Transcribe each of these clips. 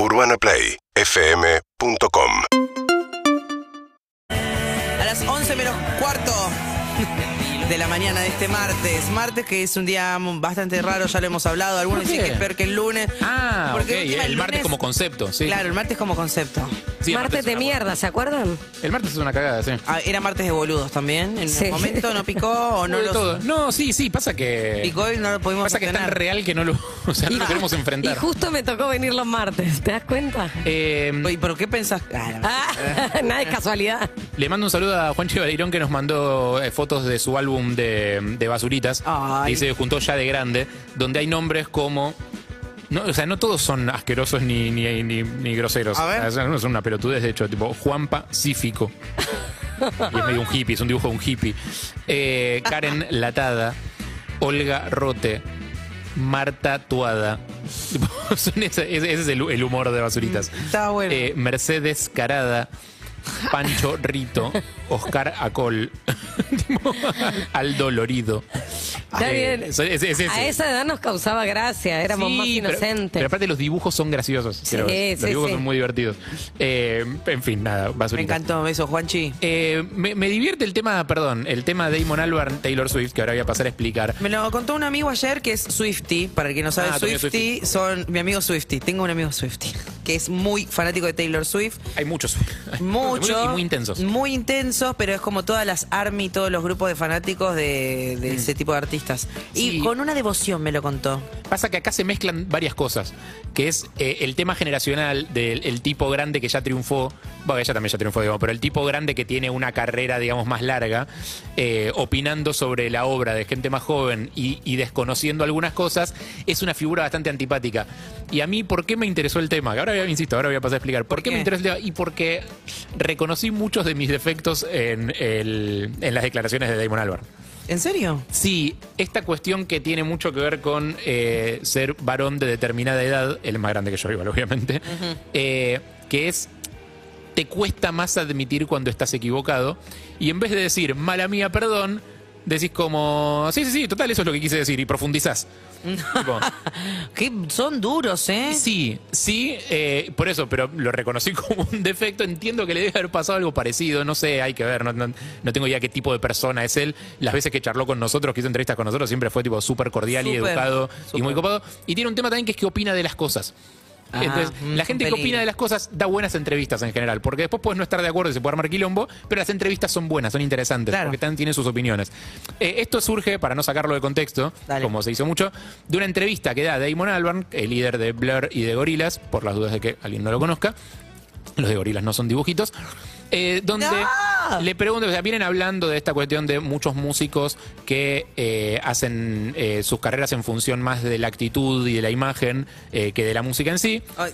UrbanaPlayFM.com A las 11 menos cuarto de la mañana de este martes. Martes que es un día bastante raro, ya lo hemos hablado. Algunos ¿Por dicen que es peor que el lunes. Ah, Porque El, martes como concepto, sí. Claro, el martes como concepto. Sí, el Martes es de mierda, ¿se acuerdan? El martes es una cagada, sí. Ah, era martes de boludos también. En Sí. el momento no picó o no de lo todo. No, sí, sí, pasa que. picó y no lo pudimos Pasa que es tan real que no lo, o sea, no lo queremos Y enfrentar. justo me tocó venir los martes, ¿te das cuenta? Eh, ¿Y por qué pensás? Ah, la- Ah, nada es casualidad. Le mando un saludo a Juancho Baleirón que nos mandó eh, fotos de su álbum de, de basuritas. Ay. Y se juntó ya de grande, donde hay nombres como. No, o sea, no todos son asquerosos ni, ni, ni, ni groseros. A ver. O sea, algunos son una pelotudez, de hecho, tipo Juan Pacífico. y es medio un hippie, es un dibujo de un hippie. Eh, Karen Latada, Olga Rote, Marta Tuada. Ese, es el, el humor de basuritas. Está bueno. Eh, Mercedes Carada, Pancho Rito, Oscar Acol, tipo, Aldo Lorido. Está Eh, bien. es- es- es ese. A esa edad nos causaba gracia, éramos Sí, más inocentes. Pero, aparte los dibujos son graciosos. Sí, creo. sí, los dibujos sí. son muy divertidos. Eh, en fin, nada, Me encantó eso, Juanchi. Eh, me, me divierte el tema, perdón, el tema Damon Albarn, Taylor Swift, que ahora voy a pasar a explicar. Me lo contó un amigo ayer que es Swifty. Para el que no sabe, Ah, Swifty son mi amigo Swifty. Tengo un amigo Swifty que es muy fanático de Taylor Swift. Hay muchos. hay Mucho. Y muy intensos. Muy intensos, pero es como todas las ARMY, todos los grupos de fanáticos de, de ese tipo de artistas. Y Mm. Con una devoción me lo contó. Pasa que acá se mezclan varias cosas, que es eh, el tema generacional del el tipo grande que ya triunfó, bueno, ella también ya triunfó, digamos, pero el tipo grande que tiene una carrera, digamos, más larga, eh, opinando sobre la obra de gente más joven y, y desconociendo algunas cosas, es una figura bastante antipática. Y a mí, ¿por qué me interesó el tema? Que Ahora, insisto, ahora voy a pasar a explicar. ¿Por, ¿Por qué, me el tema? Y porque reconocí muchos de mis defectos en, el- en las declaraciones de Damon Albarn. ¿En serio? Sí, esta cuestión que tiene mucho que ver con eh, ser varón de determinada edad, él es más grande que yo igual, obviamente, eh, que es, te cuesta más admitir cuando estás equivocado, y en vez de decir, mala mía, perdón, decís como, sí, sí, sí, total, eso es lo que quise decir, y profundizás. Tipo, Que son duros, ¿eh? Sí, sí, eh, por eso, pero lo reconocí como un defecto. Entiendo que le debe haber pasado algo parecido, no sé, hay que ver, no, no- no tengo idea qué tipo de persona es él. Las veces que charló con nosotros, que hizo entrevistas con nosotros, siempre fue tipo súper cordial y Súper, educado y súper. muy copado. Y tiene un tema también que es que opina de las cosas. Ah, Entonces, mm, la gente que opina de las cosas da buenas entrevistas en general, porque después puedes no estar de acuerdo y se puede armar quilombo, pero las entrevistas son buenas, son interesantes, Claro. porque también tienen sus opiniones. Eh, esto surge, para no sacarlo de contexto, Dale. como se hizo mucho, de una entrevista que da Damon Albarn, el líder de Blur y de Gorilas, por las dudas de que alguien no lo conozca. Los de Gorilas no son dibujitos. eh, donde ¡No! Le pregunto, o sea, vienen hablando de esta cuestión de muchos músicos que eh, hacen eh, sus carreras en función más de la actitud y de la imagen eh, que de la música en sí. Ay,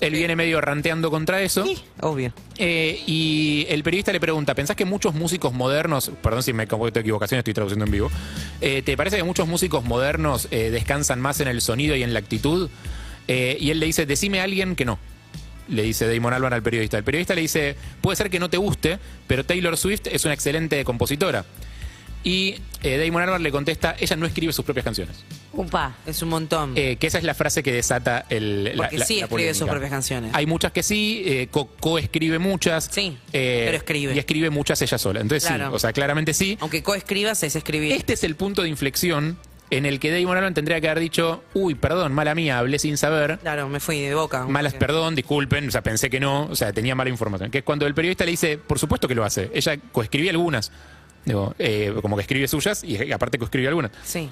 Él viene medio ranteando contra eso. sí, obvio. Eh, y el periodista le pregunta, ¿pensás que muchos músicos modernos, perdón si me cometo equivocación, estoy traduciendo en vivo, eh, ¿te parece que muchos músicos modernos eh, descansan más en el sonido y en la actitud? Y él le dice, decime a alguien que no. Le dice Damon Albarn al periodista. El periodista le dice, puede ser que no te guste, pero Taylor Swift es una excelente compositora. Y eh, Damon Albarn le contesta, ella no escribe sus propias canciones. Upa. Es un montón. Eh, que esa es la frase que desata el, Porque la- sí la escribe sus propias canciones. Hay muchas que sí, eh, co- muchas. Sí, eh, pero escribe. Y escribe muchas ella sola. Entonces Claro. sí, o sea, claramente sí. Aunque coescribas es escribir. Este es el punto de inflexión en el que Damon Albarn tendría que haber dicho, uy, perdón, mala mía, hablé sin saber. Claro, me fui de boca. Malas, Porque- perdón, disculpen, o sea, pensé que no, o sea, tenía mala información. Que es cuando el periodista le dice, por supuesto que lo hace. Ella coescribía algunas. Digo, eh, como que escribe suyas y aparte coescribe algunas. Sí.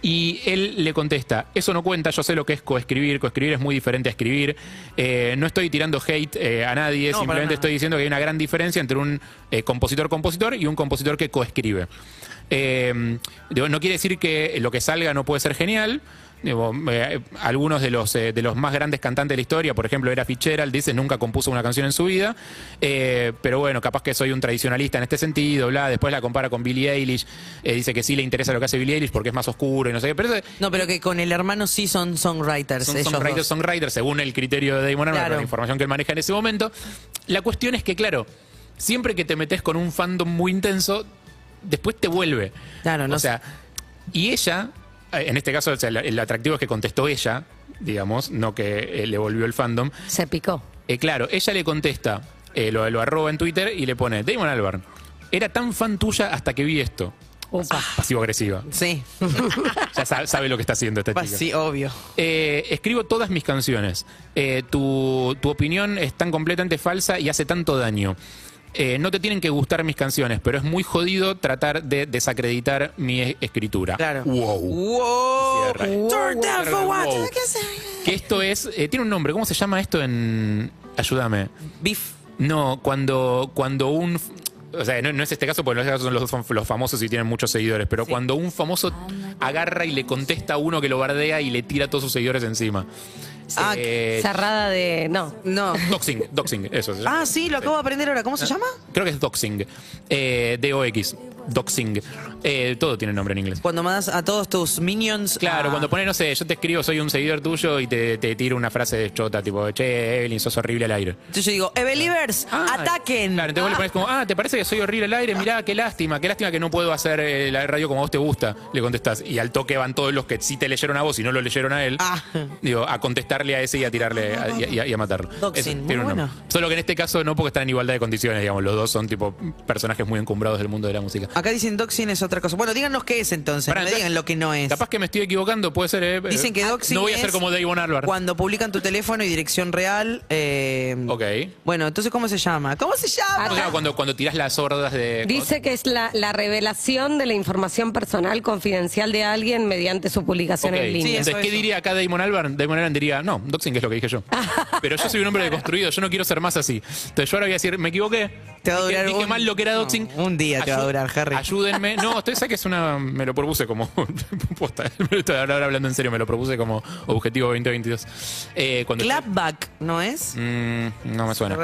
Y él le contesta, eso no cuenta, yo sé lo que es coescribir, coescribir es muy diferente a escribir, Eh, no estoy tirando hate eh, a nadie, No, simplemente estoy diciendo que hay una gran diferencia entre un eh, compositor-compositor y un compositor que coescribe. Eh, digo, no quiere decir que lo que salga no puede ser genial. Digo, eh, algunos de los, eh, de los más grandes cantantes de la historia, por ejemplo, era Fitzgerald, dice nunca compuso una canción en su vida, Eh, pero bueno, capaz que soy un tradicionalista en este sentido, bla. después la compara con Billie Eilish, dice que sí le interesa lo que hace Billie Eilish porque es más oscuro y no sé qué, pero No, pero que con el hermano sí son songwriters. son ellos songwriters, dos. songwriters, según el criterio de Damon Claro. con la información que él maneja en ese momento. La cuestión es que, claro, siempre que te metes con un fandom muy intenso, después te vuelve. Claro, no O sea, y ella, eh, en este caso, o sea, el, el atractivo es que contestó ella, digamos, no que eh, le volvió el fandom. Se picó. Eh, claro, ella le contesta, eh, lo, lo arroba en Twitter y le pone, Damon Albarn, era tan fan tuya hasta que vi esto. Pasivo-agresiva. Sí, Ya sabe, sabe lo que está haciendo esta chica. sí, obvio. Eh, escribo todas mis canciones. Eh, tu, tu opinión es tan completamente falsa y hace tanto daño. Eh, no te tienen que gustar mis canciones, pero es muy jodido tratar de desacreditar mi e- escritura. Claro. Wow. Wow. Cierra. Turn down for what? Wow. Que esto es. eh, tiene un nombre. ¿Cómo se llama esto en. Ayúdame. Beef. No, cuando, cuando un. O sea, no, no es este caso, porque en este caso son los, los famosos y tienen muchos seguidores, pero cuando un famoso agarra y le contesta a uno que lo bardea y le tira a todos sus seguidores encima. Ah, Eh, Cerrada de. No. No. doxing, doxing, eso se llama. Ah, sí, lo acabo de aprender ahora. ¿Cómo se llama? Creo que es doxing. Eh, D-O-X. Doxing. Eh, todo tiene nombre en inglés. Cuando mandas a todos tus minions. Claro, a- cuando pones, no sé, yo te escribo, soy un seguidor tuyo y te, te tiro una frase de chota, tipo, che, Evelyn, sos horrible al aire. Entonces yo digo, Evelivers, Ah, ataquen. Claro, entonces vos le pones como, ah, ¿te parece que soy horrible al aire? Mirá, qué lástima, qué lástima que no puedo hacer eh, la radio como a vos te gusta. Le contestás. Y al toque van todos los que sí te leyeron a vos y no lo leyeron a él. Ah. Digo, a contestarle a ese y a tirarle a- y, a, y a matarlo. Doxing, Eso, muy tiene un nombre. bueno. Solo que en este caso no porque están en igualdad de condiciones, digamos. Los dos son tipo personajes muy encumbrados del mundo de la música. Acá dicen doxing es otra cosa. Bueno, díganos qué es entonces. Pará, no me entonces, digan lo que no es. Capaz que me estoy equivocando, puede ser. eh, Dicen que eh, doxing No voy a es ser como Davon Albarn. Cuando publican tu teléfono y dirección real. eh, Ok. Bueno, entonces, ¿cómo se llama? ¿Cómo se llama? ¿Cómo se llama cuando, cuando tirás las hordas de. Dice que es la, la revelación de la información personal confidencial de alguien mediante su publicación Ok, en línea. Sí, Entonces, eso, ¿qué eso. diría acá Damon Albarn? Damon Albarn diría, no, doxing es lo que dije yo. Pero yo soy un hombre deconstruido, yo no quiero ser más así. Entonces yo ahora voy a decir, me equivoqué. Te va a Dije- durar dije un- mal lo que era no, doxing. un día te va a durar, Harry. Ayúdenme. No, usted sabe que es una. Me lo propuse como. posta, estoy ahora hablando en serio, me lo propuse como objetivo 2022. Eh, cuando Clapback, ¿no es? Mm, no me suena.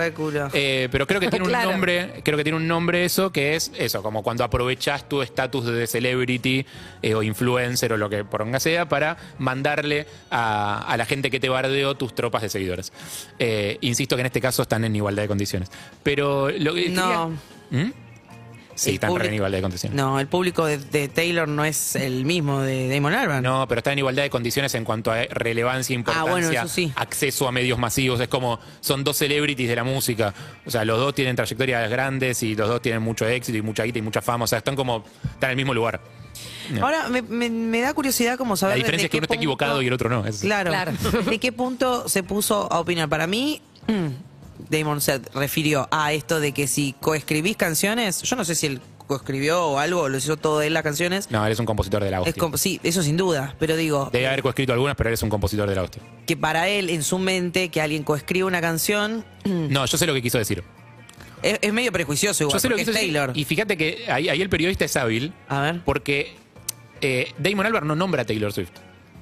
Eh, pero creo que tiene un nombre, creo que tiene un nombre eso, que es eso, como cuando aprovechas tu estatus de celebrity eh, o influencer o lo que poronga sea para mandarle a, a la gente que te bardeó tus tropas de seguidores. Insisto que en este caso están en igualdad de condiciones. Pero lo que No. quería- ¿Mm? Sí, El están re en igualdad de condiciones. No, el público de, de Taylor no es el mismo de Damon Albarn. No, pero está en igualdad de condiciones en cuanto a relevancia, importancia, Ah, bueno, eso sí. acceso a medios masivos. Es como, son dos celebrities de la música. O sea, los dos tienen trayectorias grandes y los dos tienen mucho éxito y mucha guita y mucha fama. O sea, están como, están en el mismo lugar. Ahora, me, me- me da curiosidad como saber. La diferencia desde es que uno está equivocado y el otro no. Es- Claro. Claro. ¿De qué punto se puso a opinar? Para mí, mm, Damon se refirió a esto de que si coescribís canciones, yo no sé si él coescribió o algo, o lo hizo todo él las canciones. No, él es un compositor de la Es sí, eso sin duda, pero digo, Debe haber coescrito algunas, pero él es un compositor de la hostia. que para él, en su mente, que alguien coescriba una canción, No, yo sé lo que quiso decir. es, es medio prejuicioso igual, Yo sé lo que es decir. Taylor. Y fíjate que ahí, ahí el periodista es hábil. A ver. Porque eh, Damon Albarn no nombra a Taylor Swift.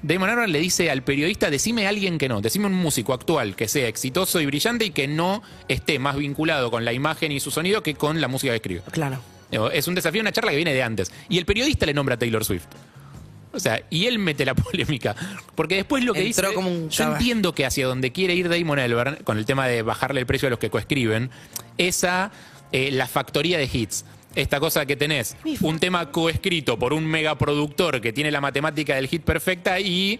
Damon Albarn le dice al periodista, decime a alguien que no, decime un músico actual que sea exitoso y brillante y que no esté más vinculado con la imagen y su sonido que con la música que escribe. Claro. Digo, Es un desafío, una charla que viene de antes. Y el periodista le nombra a Taylor Swift. O sea, y él mete la polémica. Porque después lo que Entró dice. como un yo entiendo que hacia donde quiere ir Damon Albarn, con el tema de bajarle el precio a los que coescriben, esa eh, la factoría de hits. Esta cosa que tenés, un tema coescrito por un megaproductor que tiene la matemática del hit perfecta y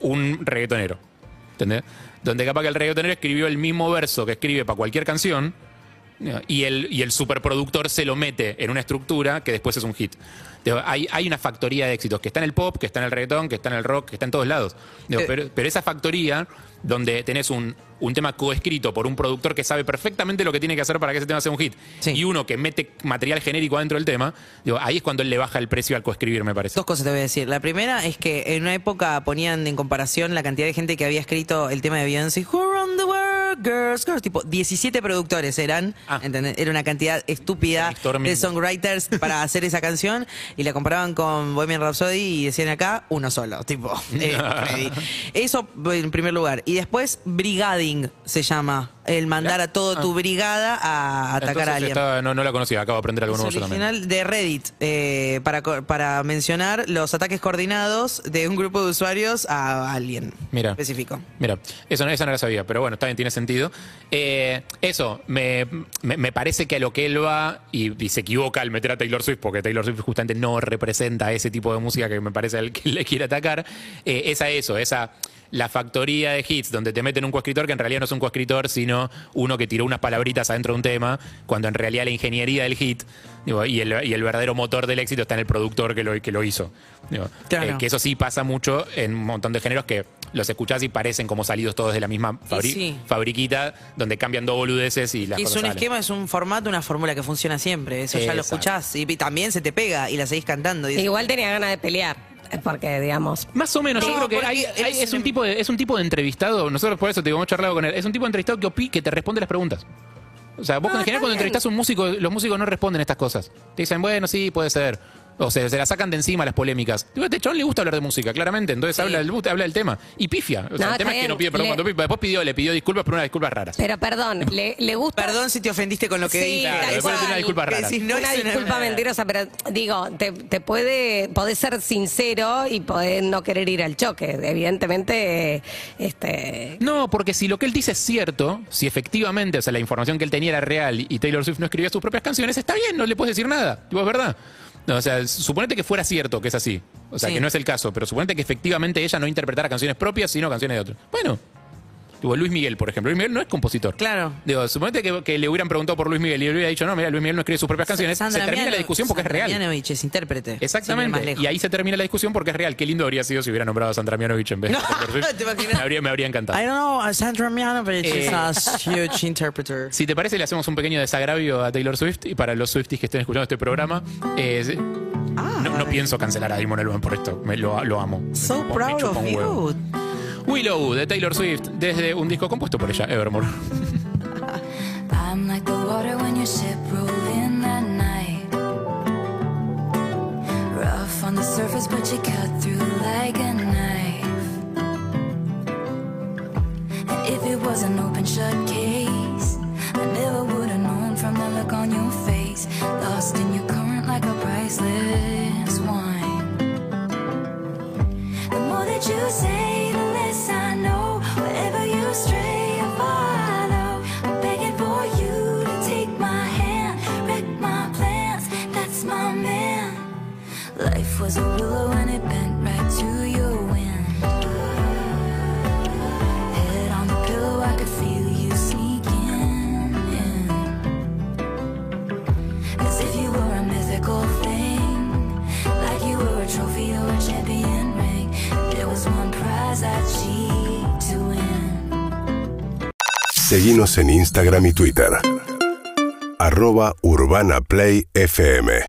un reggaetonero. ¿Entendés? Donde capaz que el reggaetonero escribió el mismo verso que escribe para cualquier canción y el, y el superproductor se lo mete en una estructura que después es un hit. Digo, hay, hay una factoría de éxitos que está en el pop, que está en el reggaetón, que está en el rock, que está en todos lados. Digo, Eh. pero, pero esa factoría donde tenés un, un tema coescrito por un productor que sabe perfectamente lo que tiene que hacer para que ese tema sea un hit Sí. y uno que mete material genérico adentro del tema, digo, ahí es cuando él le baja el precio al coescribir, me parece. Dos cosas te voy a decir. La primera es que en una época ponían en comparación la cantidad de gente que había escrito el tema de Beyoncé, Who Girls, Girls, tipo 17 productores eran, Ah. ¿entendés? Era una cantidad estúpida de songwriters para hacer esa canción y la comparaban con Bohemian Rhapsody y decían acá uno solo, tipo. eh. Eso en primer lugar. Y después brigading se llama, el mandar a toda tu brigada a atacar Entonces, a alguien. estaba- no, no la conocía, acabo de aprender algo nuevo original de Reddit eh, para, para mencionar los ataques coordinados de un grupo de usuarios a alguien Mira. específico. Mira, eso no, esa no la sabía, pero bueno, también tiene sentido. Eh, eso, me, me- me parece que a lo que él va, y, y se equivoca al meter a Taylor Swift, porque Taylor Swift justamente no representa ese tipo de música que me parece al que le quiere atacar, eh, es a eso, esa la factoría de hits, donde te meten un coescritor que en realidad no es un coescritor, sino uno que tiró unas palabritas adentro de un tema, cuando en realidad la ingeniería del hit digo, y, el, y el verdadero motor del éxito está en el productor que lo, que lo hizo. Digo, Claro. eh, que eso sí pasa mucho en un montón de géneros que los escuchás y parecen como salidos todos de la misma fabri- sí. fabriquita, donde cambian dos boludeces y las Es cosas un salen. esquema, es un formato, una fórmula que funciona siempre. Eso ya lo Exacto. escuchás y también se te pega y la seguís cantando. Y es- Igual tenía ganas de pelear, porque, digamos, Más o menos, yo No, creo que porque hay- hay- es es, un un- tipo de, es un tipo de entrevistado, nosotros por eso te hemos charlado con él, es un tipo de entrevistado que, opi- que te responde las preguntas. O sea, vos Ah, en general cuando entrevistás a un músico, los músicos no responden estas cosas. Te dicen, bueno, sí, puede ser. O sea, se la sacan de encima las polémicas. Digo, a este chabón le gusta hablar de música, claramente. Entonces Sí. habla, del- habla del tema. Y pifia. O sea, No, el tema es que no pide perdón Le- cuando pide. Después pidió, le pidió disculpas por unas disculpas raras. pero perdón, le, le gusta... Perdón si te ofendiste con lo que Sí, dije. Claro, después una disculpa rara. si no una disculpa mentirosa, pero digo, te, te puede, podés ser sincero y podés no querer ir al choque. Evidentemente, este, No, porque si lo que él dice es cierto, si efectivamente, o sea, la información que él tenía era real y Taylor Swift no escribía sus propias canciones, está bien, no le puedes decir nada. Tipo, es verdad. No, o sea, suponete que fuera cierto que es así. O sea, Sí. que no es el caso, pero suponete que efectivamente ella no interpretara canciones propias, sino canciones de otros. Bueno. Tipo, Luis Miguel, por ejemplo. Luis Miguel no es compositor. Claro. Digo, suponete que, que le hubieran preguntado por Luis Miguel y él hubiera dicho, no, mira, Luis Miguel no escribe sus propias canciones. Sandra se termina Miano- la discusión porque Sandra es real. Mianovich es intérprete. Exactamente. Y ahí se termina la discusión porque es real. Qué lindo habría sido si hubiera nombrado a Sandra Mianovich en vez de No, Taylor Swift. ¿te? Me habría, me habría encantado. I don't know, Sandra Mianovich Eh. is a huge interpreter. Si te parece, le hacemos un pequeño desagravio a Taylor Swift y para los Swifties que estén escuchando este programa. eh, no, no pienso cancelar a Damon Albarn por esto. Me, lo, lo amo. So Me proud of huevo. Willow de Taylor Swift desde un disco compuesto por ella, Evermore. I'm like the water when your ship rolled in that night. Rough on the surface, but you cut through like a knife. And if it was an open shut case, I never would En Instagram y Twitter. Arroba Urbana Play FM.